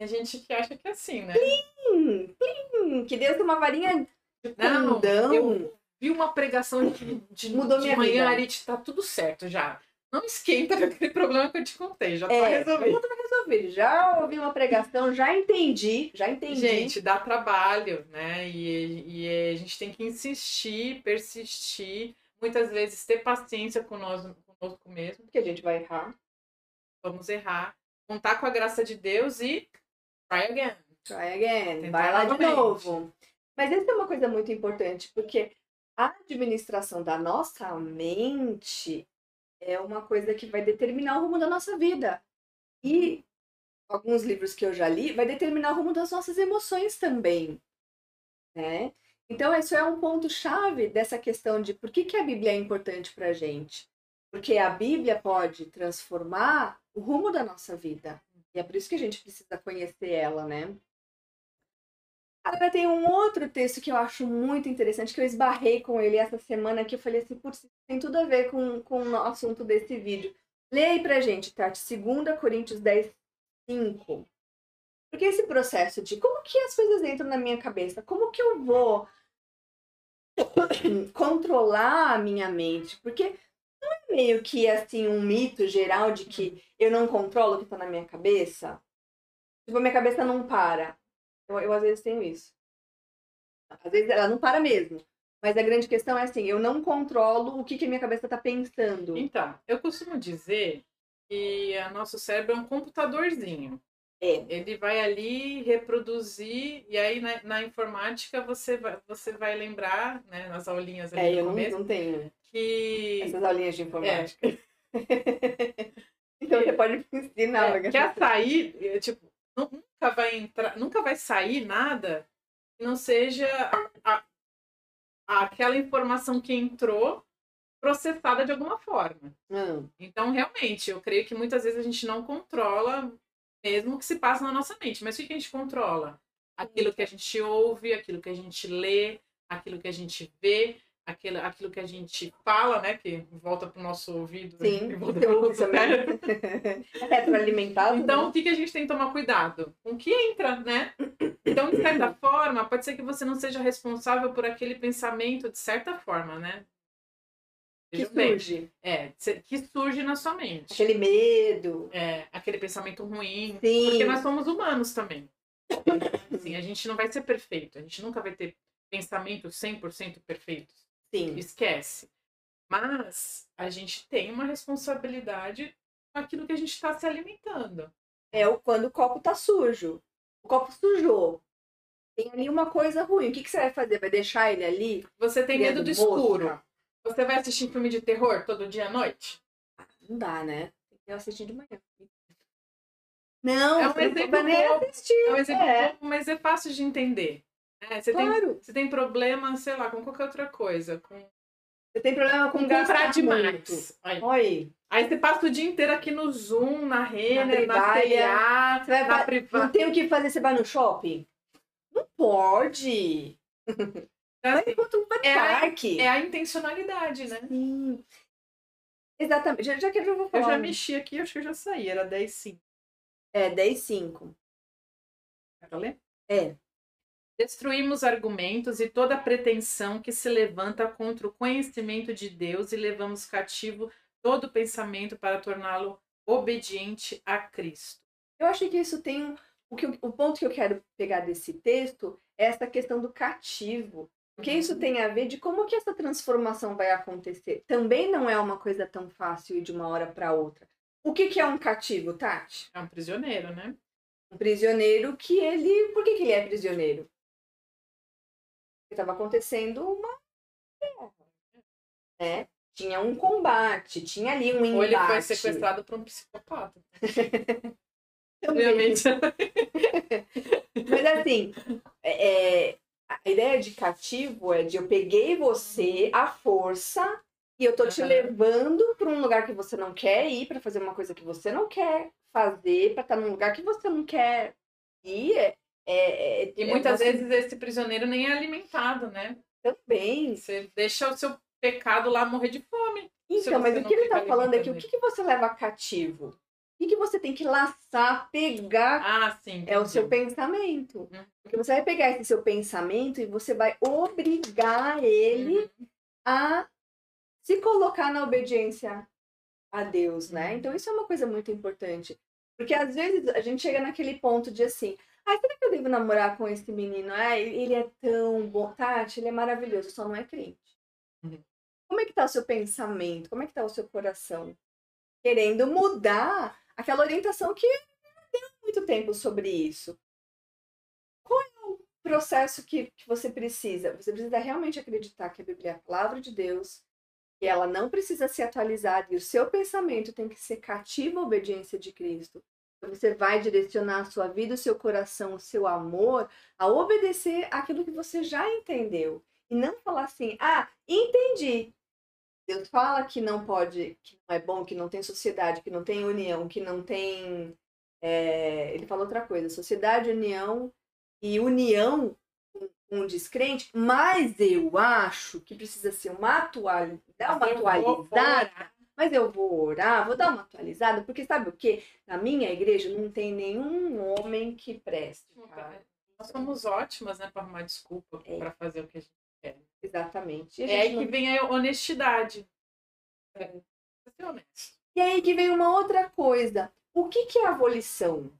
A gente que acha que é assim, né? Plim, plim, que Deus tem uma varinha de condão. Não, eu vi uma pregação de, de, Mudou de minha manhã, vida. Arit, tá tudo certo já. Não esquenta aquele problema que eu te contei, já tá é, tá resolvido. Tá resolvido. Já ouvi uma pregação, já entendi, já entendi. Gente, dá trabalho, né? E, e a gente tem que insistir, persistir, muitas vezes ter paciência com nós, conosco mesmo. Porque a gente vai errar. Vamos errar. contar com a graça de Deus e try again. Try again. Tentar Vai lá de novamente. novo. Mas isso é uma coisa muito importante, porque a administração da nossa mente é uma coisa que vai determinar o rumo da nossa vida. E alguns livros que eu já li vai determinar o rumo das nossas emoções também, né? Então, isso é um ponto chave dessa questão de por que, que a Bíblia é importante para a gente. Porque a Bíblia pode transformar o rumo da nossa vida. E é por isso que a gente precisa conhecer ela, né? Agora tem um outro texto que eu acho muito interessante, que eu esbarrei com ele essa semana, que eu falei assim, putz, tem tudo a ver com, com o assunto desse vídeo. Leia aí pra gente, Tati, 2 Coríntios 10, 5. Porque esse processo de como que as coisas entram na minha cabeça, como que eu vou controlar a minha mente, porque não é meio que assim um mito geral de que eu não controlo o que tá na minha cabeça? Tipo, minha cabeça não para. Eu, eu às vezes tenho isso. Às vezes ela não para mesmo. Mas a grande questão é assim, eu não controlo o que, que a minha cabeça tá pensando. Então, eu costumo dizer que o nosso cérebro é um computadorzinho. É. Ele vai ali reproduzir, e aí na, na informática você vai, você vai lembrar, né, nas aulinhas ali É, no eu não, começo, não tenho que, essas aulinhas de informática. então você pode me ensinar. é, que açaí, é, tipo, nunca vai entrar, nunca vai sair nada que não seja a- a- aquela informação que entrou processada de alguma forma. Hum, Então, realmente, eu creio que muitas vezes a gente não controla mesmo o que se passa na nossa mente. Mas o que que a gente controla? Aquilo que a gente ouve, aquilo que a gente lê, aquilo que a gente vê, aquilo, aquilo que a gente fala, né? Que volta pro nosso ouvido. sim, e nosso também. cérebro. É retroalimentado. Então, né? o que, que a gente tem que tomar cuidado? Com o que entra, né? Então, de certa forma, pode ser que você não seja responsável por aquele pensamento, de certa forma, né? que surge. É, que surge na sua mente. Aquele medo. É, aquele pensamento ruim. Sim. Porque nós somos humanos também. Assim, a gente não vai ser perfeito. A gente nunca vai ter pensamentos 100% perfeitos. Sim. Esquece. Mas a gente tem uma responsabilidade com aquilo que a gente está se alimentando. É o quando o copo tá sujo. O copo sujou. Tem ali uma coisa ruim. O que, que você vai fazer? Vai deixar ele ali? Você tem medo do escuro. mosca? Você vai assistir filme de terror todo dia à noite? Não dá, né? Tem que assistir de manhã. Não, É um exemplo vai nem assistir. É um exemplo É. bobo, mas é fácil de entender. Né? Você, tem, Claro. você tem problema, sei lá, com qualquer outra coisa. Com, Você tem problema com com comprar demais. Aí, Oi. Aí você passa o dia inteiro aqui no Zoom, na Renner, na, vai na fa- privada. Não tem o que fazer, você vai no shopping? Não pode. Vai no É a-. É a intencionalidade, né? Sim. Exatamente. Já, já que eu já vou Eu falar. já mexi aqui, acho que eu já saí, era 10 sim. É, 10 5. Quer ler? É. Destruímos argumentos e toda pretensão que se levanta contra o conhecimento de Deus e levamos cativo todo pensamento para torná-lo obediente a Cristo. Eu acho que isso tem um- o, que, o ponto que eu quero pegar desse texto é essa questão do cativo. Porque isso tem a ver de como que essa transformação vai acontecer. Também não é uma coisa tão fácil ir de uma hora para outra. O que, que é um cativo, Tati? É um prisioneiro, né? Um prisioneiro que ele. Por que, que ele é prisioneiro? Estava acontecendo uma guerra. Né? Tinha um combate, tinha ali um embate. Ou ele foi sequestrado por um psicopata. Obviamente. Mas assim, é, é, a ideia de cativo é de eu peguei você à força e eu tô te Aham. levando para um lugar que você não quer ir, para fazer uma coisa que você não quer fazer, para estar num lugar que você não quer ir. É, é, é- E é muitas vezes esse prisioneiro nem é alimentado, né? também. Você deixa o seu pecado lá morrer de fome. Então, mas o que ele fica tá falando é que o que, que você leva cativo? O que, você tem que laçar, pegar Ah, sim. É o seu pensamento. Uhum. Porque você vai pegar esse seu pensamento e você vai obrigar ele Uhum. a se colocar na obediência a Deus, né? Uhum. Então isso é uma coisa muito importante. Porque às vezes a gente chega naquele ponto de assim, ah, será que eu devo namorar com esse menino? Ah, ele é tão bom. Tati, ele é maravilhoso, só não é crente. Uhum. Como é que tá o seu pensamento? Como é que tá o seu coração? Querendo mudar aquela orientação que muito tempo sobre isso. Qual é o processo que, que você precisa? Você precisa realmente acreditar que a Bíblia é a palavra de Deus, que ela não precisa ser atualizada e o seu pensamento tem que ser cativo à obediência de Cristo. Você vai direcionar a sua vida, o seu coração, o seu amor a obedecer aquilo que você já entendeu. E não falar assim, ah, entendi. Deus fala que não pode, que não é bom, que não tem sociedade, que não tem união, que não tem. É... Ele falou outra coisa: sociedade, união e união um descrente, mas eu acho que precisa ser uma atualizada, dar uma atualizada, mas eu vou orar, vou dar uma atualizada, porque sabe o que? Na minha igreja não tem nenhum homem que preste. Cara. Nós somos ótimas, né, para arrumar desculpa é. para fazer o que a gente quer. Exatamente. É aí não... que vem a honestidade. É. Ser honesto. E aí que vem uma outra coisa. O que, que é abolição?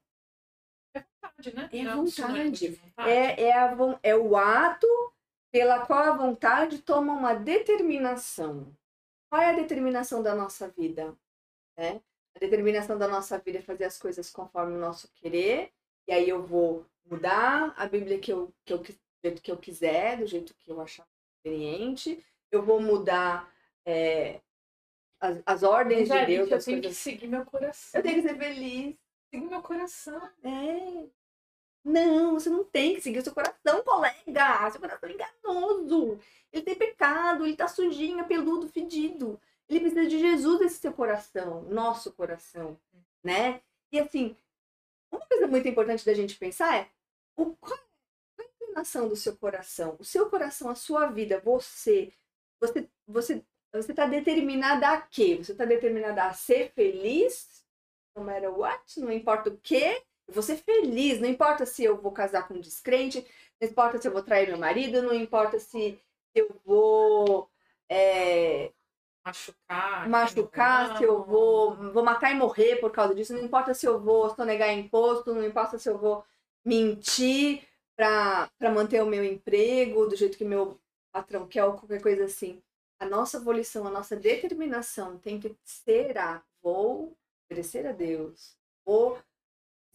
É vontade, né? É a vontade. É, vontade. É, é, a, é o ato pela qual a vontade toma uma determinação. Qual é a determinação da nossa vida? Né? A determinação da nossa vida é fazer as coisas conforme o nosso querer, e aí eu vou mudar a Bíblia que eu, que eu, do jeito que eu quiser, do jeito que eu achar conveniente, eu vou mudar é, as, as ordens de Deus. Eu tenho coisas... que seguir meu coração. Eu tenho que ser feliz. Seguir meu coração. É. Não, você não tem que seguir o seu coração, colega. Seu coração é enganoso. Ele tem pecado, ele tá sujinho, peludo, fedido. Ele precisa de Jesus esse seu coração, nosso coração, né? E assim, uma coisa muito importante da gente pensar é o qual é a inclinação do seu coração? O seu coração, a sua vida, você, você, você, você está determinada a quê? Você está determinada a ser feliz, no matter what, não importa o quê, eu vou ser feliz, não importa se eu vou casar com um descrente, não importa se eu vou trair meu marido, não importa se eu vou é, machucar, machucar se eu vou, vou matar e morrer por causa disso, não importa se eu vou sonegar imposto, não importa se eu vou mentir para manter o meu emprego do jeito que meu patrão quer ou qualquer coisa assim. A nossa volição, a nossa determinação tem que ser a vou obedecer a Deus, vou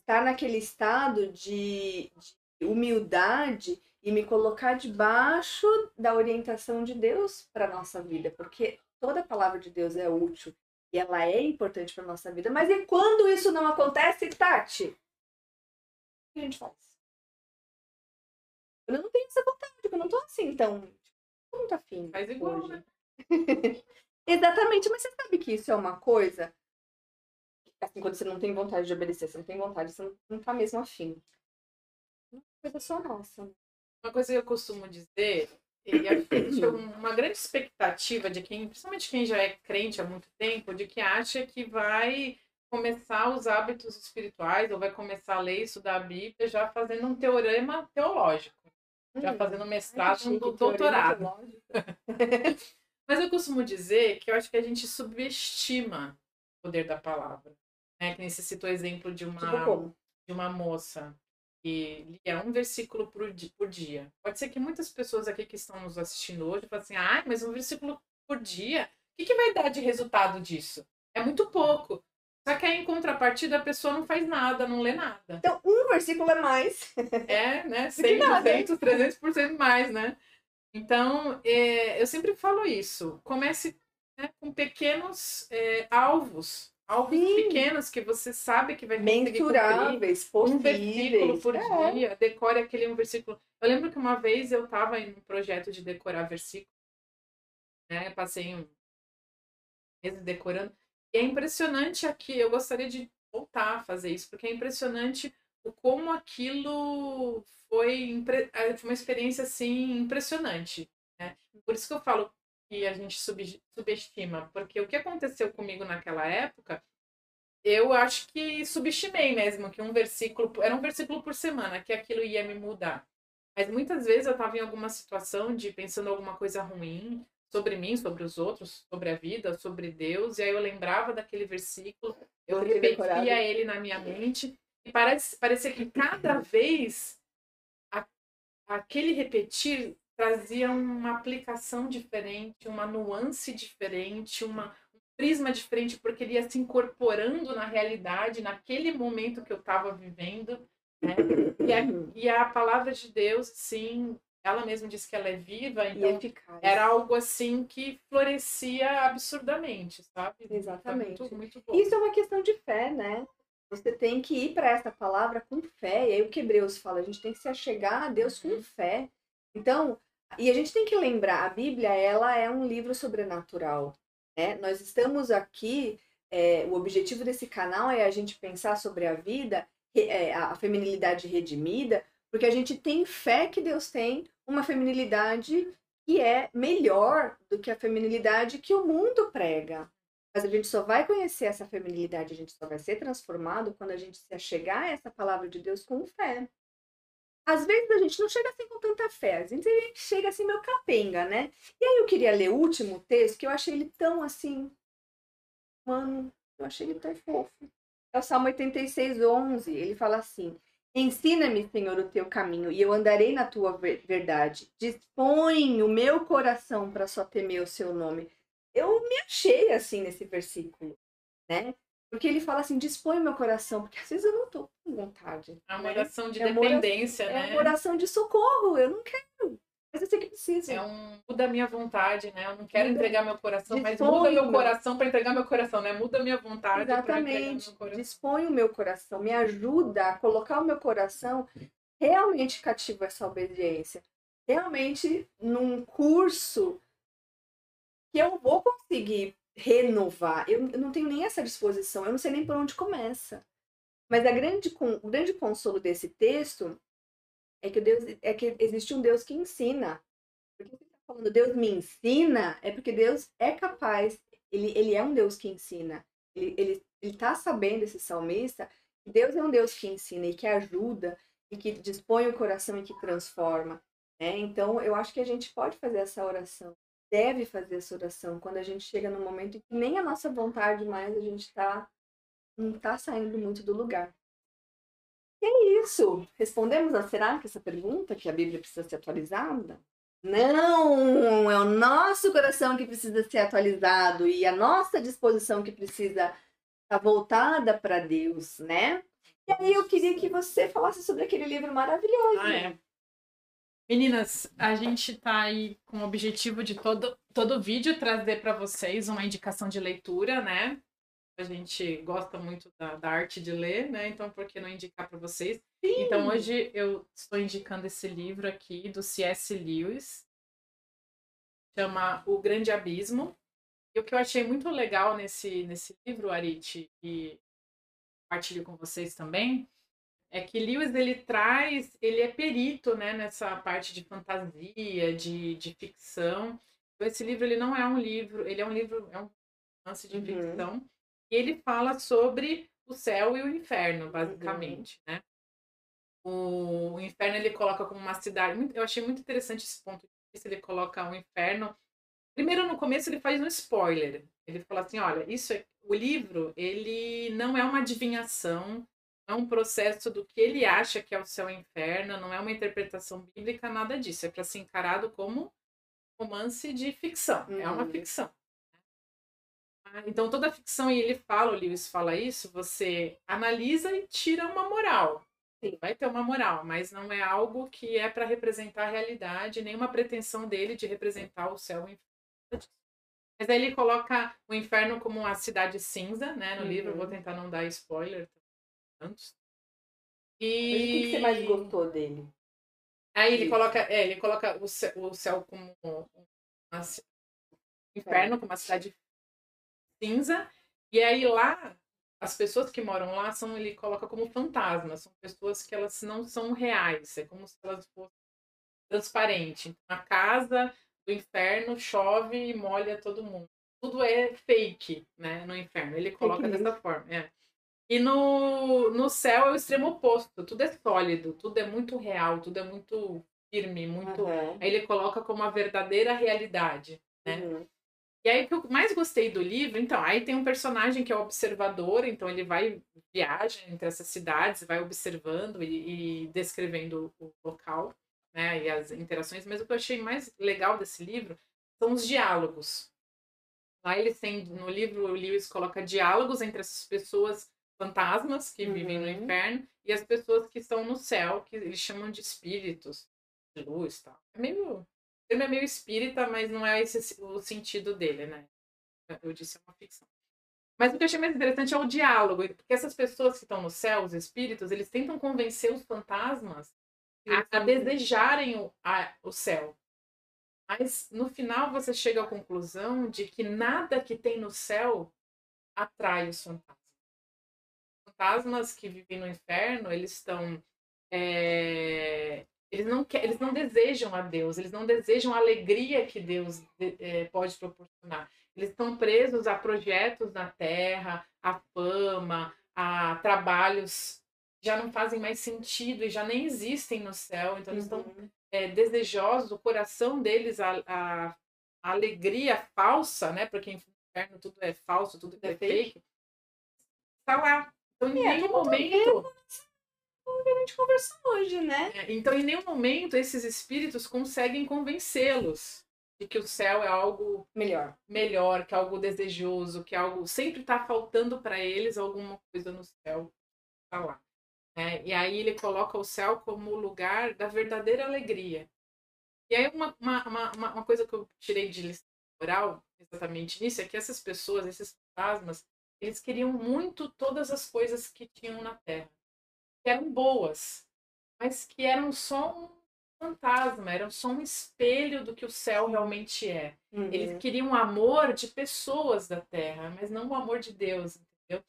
estar naquele estado de, de humildade e me colocar debaixo da orientação de Deus para nossa vida, porque toda a palavra de Deus é útil e ela é importante para nossa vida. Mas e quando isso não acontece, Tati? O que a gente faz? Eu não tenho essa vontade, eu não tô assim, então. Tô muito afim. Faz igual, hoje. né? Exatamente, mas você sabe que isso é uma coisa assim, quando você não tem vontade de obedecer, você não tem vontade, você não, não tá mesmo afim. Uma coisa só nossa. Uma coisa que eu costumo dizer, e é uma grande expectativa de quem, principalmente quem já é crente há muito tempo, de que acha que vai começar os hábitos espirituais ou vai começar a ler e estudar a Bíblia já fazendo um teorema teológico, já hum, fazendo mestrado, um doutorado. Mas eu costumo dizer que eu acho que a gente subestima o poder da palavra. Né? Que nem você citou o exemplo de uma, tipo de uma moça que lia um versículo por dia, por dia. Pode ser que muitas pessoas aqui que estão nos assistindo hoje falem assim, ah, mas um versículo por dia, o que, que vai dar de resultado disso? É muito pouco. Só que aí, em contrapartida, a pessoa não faz nada, não lê nada. Então, um versículo é mais. É, né? 100, 200, 300% mais, né? Então, é, eu sempre falo isso. Comece né, com pequenos é, alvos alvos Sim. pequenos que você sabe que vai conseguir Mensuráveis, cumprir. Um versículo por é. dia, decore aquele um versículo. Eu lembro que uma vez eu estava em um projeto de decorar versículos, né? Passei um mês decorando. E é impressionante aqui, eu gostaria de voltar a fazer isso, porque é impressionante o como aquilo foi, é, foi uma experiência assim impressionante. Né? Por isso que eu falo, que a gente sub, subestima, porque o que aconteceu comigo naquela época, eu acho que subestimei mesmo que um versículo, era um versículo por semana, que aquilo ia me mudar. Mas muitas vezes eu estava em alguma situação de pensando alguma coisa ruim sobre mim, sobre os outros, sobre a vida, sobre Deus, e aí eu lembrava daquele versículo, eu repetia ele na minha mente, e parece, parecia que cada vez a, aquele repetir trazia uma aplicação diferente, uma nuance diferente, uma, um prisma diferente, porque ele ia se incorporando na realidade, naquele momento que eu estava vivendo. Né? E, a, e a palavra de Deus, sim, ela mesma disse que ela é viva, então era algo assim que florescia absurdamente, sabe? Exatamente. Muito, muito Isso é uma questão de fé, né? Você tem que ir para essa palavra com fé. E aí o que Hebreus fala, a gente tem que se achegar a Deus com uhum. fé. Então, e a gente tem que lembrar, a Bíblia, ela é um livro sobrenatural. Né? Nós estamos aqui, é, o objetivo desse canal é a gente pensar sobre a vida, é, a feminilidade redimida, porque a gente tem fé que Deus tem uma feminilidade que é melhor do que a feminilidade que o mundo prega. Mas a gente só vai conhecer essa feminilidade, a gente só vai ser transformado quando a gente se achegar a essa palavra de Deus com fé. Às vezes a gente não chega assim com tanta fé, às vezes a gente chega assim meio capenga, né? E aí eu queria ler o último texto, que eu achei ele tão assim. Mano, eu achei ele tão fofo. É o Salmo 86, 11. Ele fala assim: Ensina-me, Senhor, o teu caminho, e eu andarei na tua verdade. Dispõe o meu coração para só temer o seu nome. Eu me achei assim nesse versículo, né? Porque ele fala assim, dispõe o meu coração, porque às vezes eu não tô com vontade. É uma né? oração de é dependência, oração, né? É uma oração de socorro, eu não quero. Mas eu sei que precisa. É um muda a minha vontade, né? Eu não quero muda. entregar meu coração, mas muda meu coração para entregar meu coração, né? Muda a minha vontade para entregar meu coração. Dispõe o meu coração, me ajuda a colocar o meu coração realmente cativo essa obediência. Realmente num curso que eu vou conseguir renovar. Eu, eu não tenho nem essa disposição, eu não sei nem por onde começa. Mas a grande, o grande consolo desse texto é que, Deus, é que existe um Deus que ensina. Porque você está falando, Deus me ensina, é porque Deus é capaz, ele, ele é um Deus que ensina. Ele, ele, ele tá sabendo, esse salmista, que Deus é um Deus que ensina e que ajuda, e que dispõe o coração e que transforma. Né? Então, eu acho que a gente pode fazer essa oração deve fazer essa oração quando a gente chega no momento em que nem a nossa vontade mais a gente está não está saindo muito do lugar. E é isso. Respondemos a será que essa pergunta que a Bíblia precisa ser atualizada? Não, é o nosso coração que precisa ser atualizado e a nossa disposição que precisa estar tá voltada para Deus, né? E aí eu queria que você falasse sobre aquele livro maravilhoso. Ah, é. Meninas, a gente tá aí com o objetivo de todo, todo vídeo trazer para vocês uma indicação de leitura, né? A gente gosta muito da, da arte de ler, né? Então, por que não indicar para vocês? Sim. Então, hoje eu estou indicando esse livro aqui do C.S. Lewis, chama O Grande Abismo. E o que eu achei muito legal nesse, nesse livro, Arite, e compartilho com vocês também, é que Lewis ele traz, ele é perito, né, nessa parte de fantasia, de, de ficção. Então, esse livro ele não é um livro, ele é um livro, é um lance de uhum. ficção. E ele fala sobre o céu e o inferno, basicamente, uhum. né? O, o, inferno ele coloca como uma cidade. Eu achei muito interessante esse ponto de vista. Ele coloca o inferno. Primeiro, no começo, ele faz um spoiler. Ele fala assim: olha, isso é, o livro ele não é uma adivinhação é um processo do que ele acha que é o céu e o inferno, não é uma interpretação bíblica, nada disso. É para ser encarado como romance de ficção. Uhum. É uma uhum. ficção. Ah, então, toda ficção, e ele fala, o Lewis fala isso, você analisa e tira uma moral. Sim. Vai ter uma moral, mas não é algo que é para representar a realidade, nem uma pretensão dele de representar o céu e o inferno. Mas aí ele coloca o inferno como uma cidade cinza, né? No uhum. livro, vou tentar não dar spoiler tantos. E... o que, você mais gostou dele? Aí ele coloca, é, ele coloca o céu, o céu como uma, inferno, como uma cidade cinza. E aí lá, as pessoas que moram lá são, ele coloca como fantasmas, são pessoas que elas não são reais, é como se elas fossem transparentes. Então, a casa do inferno chove e molha todo mundo. Tudo é fake, né, no inferno. Ele coloca dessa forma. É. E no, no céu é o extremo oposto. Tudo é sólido, tudo é muito real, tudo é muito firme, muito. Uhum. Aí ele coloca como a verdadeira realidade, né? Uhum. E aí o que eu mais gostei do livro, então, aí tem um personagem que é o observador, então ele vai viaja entre essas cidades, vai observando e, e descrevendo o local, né, e as interações, mas o que eu achei mais legal desse livro são os diálogos. Lá eles têm, no livro, o Lewis coloca diálogos entre essas pessoas fantasmas que uhum. vivem no uhum. inferno e as pessoas que estão no céu, que eles chamam de espíritos, de luz e tal. É meio. O termo é meio espírita, mas não é esse o sentido dele, né? Eu disse é uma ficção. Mas o que eu achei mais interessante é o diálogo, porque essas pessoas que estão no céu, os espíritos, eles tentam convencer os fantasmas a, a desejarem o, a, o céu. Mas no final você chega à conclusão de que nada que tem no céu atrai os fantasmas. Fantasmas que vivem no inferno, eles estão. É, eles, não quer, eles não desejam a Deus, eles não desejam a alegria que Deus é, pode proporcionar. Eles estão presos a projetos na terra, a fama, a trabalhos que já não fazem mais sentido e já nem existem no céu. Então, eles estão é, desejosos, o coração deles, a, a, a, alegria falsa, né? Porque em inferno tudo é falso, tudo é, é fake. Está lá. Então, em é, nenhum momento. O que a gente conversou hoje, né? É, então, em nenhum momento esses espíritos conseguem convencê-los de que o céu é algo melhor, melhor, que é algo desejoso, que é algo sempre está faltando para eles alguma coisa no céu tá lá. É, e aí ele coloca o céu como o lugar da verdadeira alegria. E aí uma, uma, uma, uma coisa que eu tirei de lição oral, exatamente nisso, é que essas pessoas, esses fantasmas, eles queriam muito todas as coisas que tinham na Terra. Que eram boas, mas que eram só um fantasma, eram só um espelho do que o céu realmente é. Uhum. Eles queriam o amor de pessoas da terra, mas não o amor de Deus, entendeu?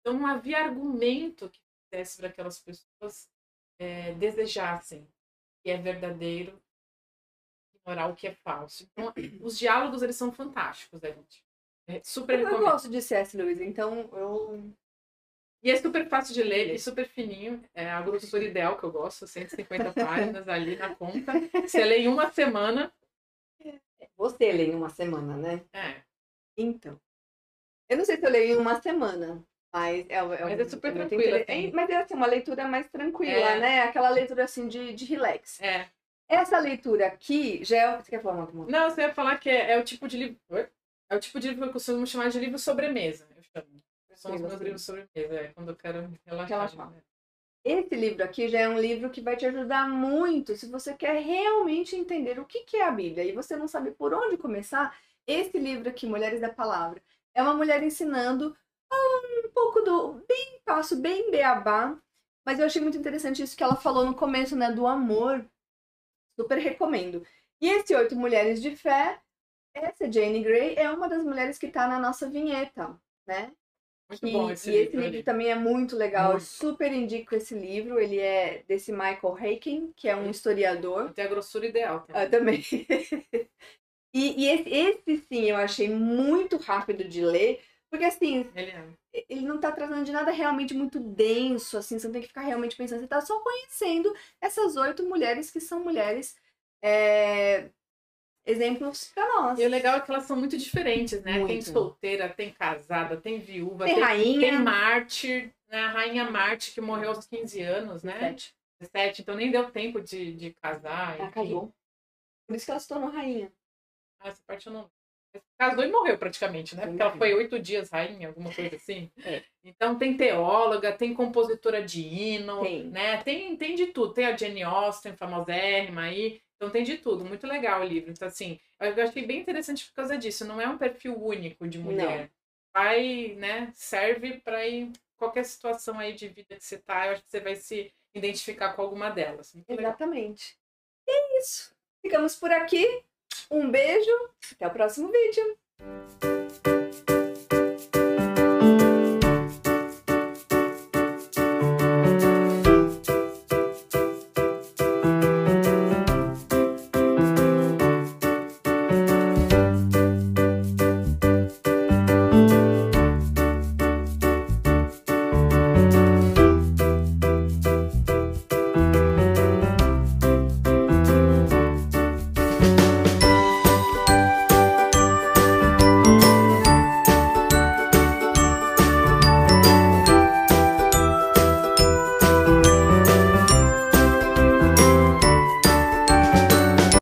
Então não havia argumento que fizesse para aquelas pessoas é, desejassem que é verdadeiro ignorar o que é falso. Então, os diálogos eles são fantásticos, né, gente? É super eu, eu gosto de C.S. Lewis, então eu e é super fácil de ler e super fininho. É a grossura ideal que eu gosto, 150 páginas ali na conta. Você lê em uma semana. Você lê em uma semana, né? É. Então. Eu não sei se eu leio em uma semana, mas é, é, mas é super é tranquila. Assim. Mas é assim, uma leitura mais tranquila, é. né? Aquela leitura assim de, de relax. É. Essa leitura aqui já é. Você quer falar uma Não, você ia falar que é, é, o tipo de livro. É o tipo de livro que eu costumo chamar de livro sobremesa, eu chamo. São os meus livros sobre mesa, é, quando eu quero relaxar. relaxar. Né? Esse livro aqui já é um livro que vai te ajudar muito se você quer realmente entender o que, que é a Bíblia e você não sabe por onde começar. Esse livro aqui, Mulheres da Palavra, é uma mulher ensinando um pouco do bem passo, bem beabá, mas eu achei muito interessante isso que ela falou no começo, né, do amor. Super recomendo. E esse Oito Mulheres de Fé, essa Jane Grey é uma das mulheres que está na nossa vinheta, né? Muito bom esse e livro. esse livro também é muito legal. Muito. Super indico esse livro. Ele é desse Michael Haken, que é um historiador. tem a grossura ideal também. Ah, também. e, e esse, esse, sim, eu achei muito rápido de ler. Porque assim, ele, é. ele não tá tratando de nada realmente muito denso, assim, você não tem que ficar realmente pensando, você tá só conhecendo essas oito mulheres que são mulheres é, exemplos para nós. E o legal é que elas são muito diferentes, né? Muito. Tem solteira, tem casada, tem viúva, tem, tem rainha. Tem mártir, né? A rainha Marte, que morreu aos 15 anos, né? 17. 17, então nem deu tempo de, de casar. Ela casou. Por isso que ela se tornou rainha. Ah, essa parte eu não. Casou e morreu praticamente, né? Porque ela foi oito dias rainha, alguma coisa assim. É. Então tem teóloga, tem compositora de hino, tem. né? Tem, tem de tudo. Tem a Jenny Austen, famosérrima aí. Então tem de tudo, muito legal o livro. Então, assim, eu achei bem interessante por causa disso. Não é um perfil único de mulher. Não. Vai, né, serve para qualquer situação aí de vida que você tá, eu acho que você vai se identificar com alguma delas. Muito Exatamente. Legal. E é isso. Ficamos por aqui. Um beijo. Até o próximo vídeo.